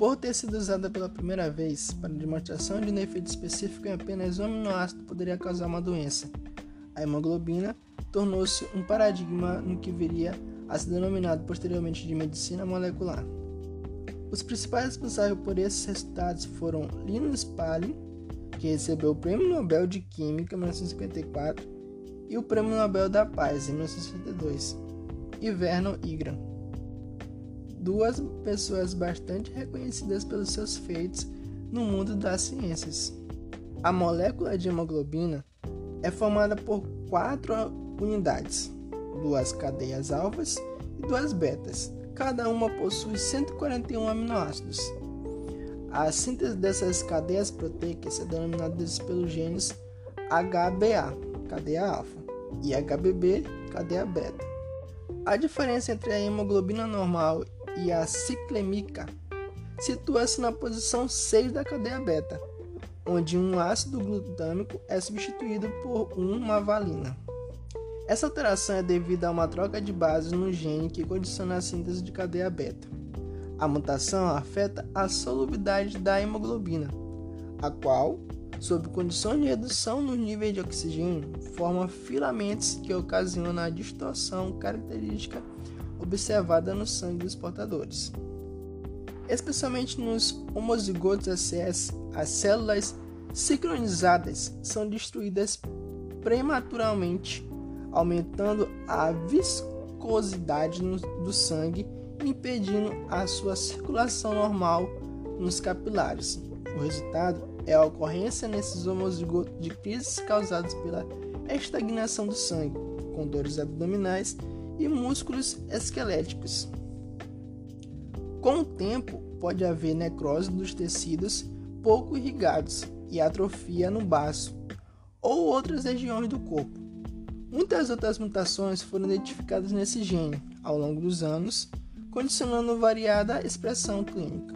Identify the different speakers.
Speaker 1: Por ter sido usada pela primeira vez para demonstração de um efeito específico em apenas um aminoácido poderia causar uma doença, a hemoglobina tornou-se um paradigma no que viria a ser denominado posteriormente de medicina molecular. Os principais responsáveis por esses resultados foram Linus Pauling, que recebeu o Prêmio Nobel de Química em 1954 e o Prêmio Nobel da Paz em 1962, e Vernon Ingram. Duas pessoas bastante reconhecidas pelos seus feitos no mundo das ciências. A molécula de hemoglobina é formada por quatro unidades, duas cadeias alfas e duas betas. Cada uma possui 141 aminoácidos. A síntese dessas cadeias proteicas é denominada pelos genes HBA, cadeia alfa, e HBB, cadeia beta. A diferença entre a hemoglobina normal e a ciclêmica situa-se na posição 6 da cadeia beta, onde um ácido glutâmico é substituído por uma valina. Essa alteração é devida a uma troca de bases no gene que condiciona a síntese de cadeia beta. A mutação afeta a solubilidade da hemoglobina, a qual, sob condições de redução no nível de oxigênio, forma filamentos que ocasionam a distorção característica observada no sangue dos portadores. Especialmente nos homozigotos SS, as células sincronizadas são destruídas prematuramente, aumentando a viscosidade do sangue impedindo a sua circulação normal nos capilares. O resultado é a ocorrência nesses homozigotos de crises causadas pela estagnação do sangue, com dores abdominais e músculos esqueléticos. Com o tempo, pode haver necrose dos tecidos pouco irrigados e atrofia no baço ou outras regiões do corpo. Muitas outras mutações foram identificadas nesse gene ao longo dos anos, condicionando variada expressão clínica.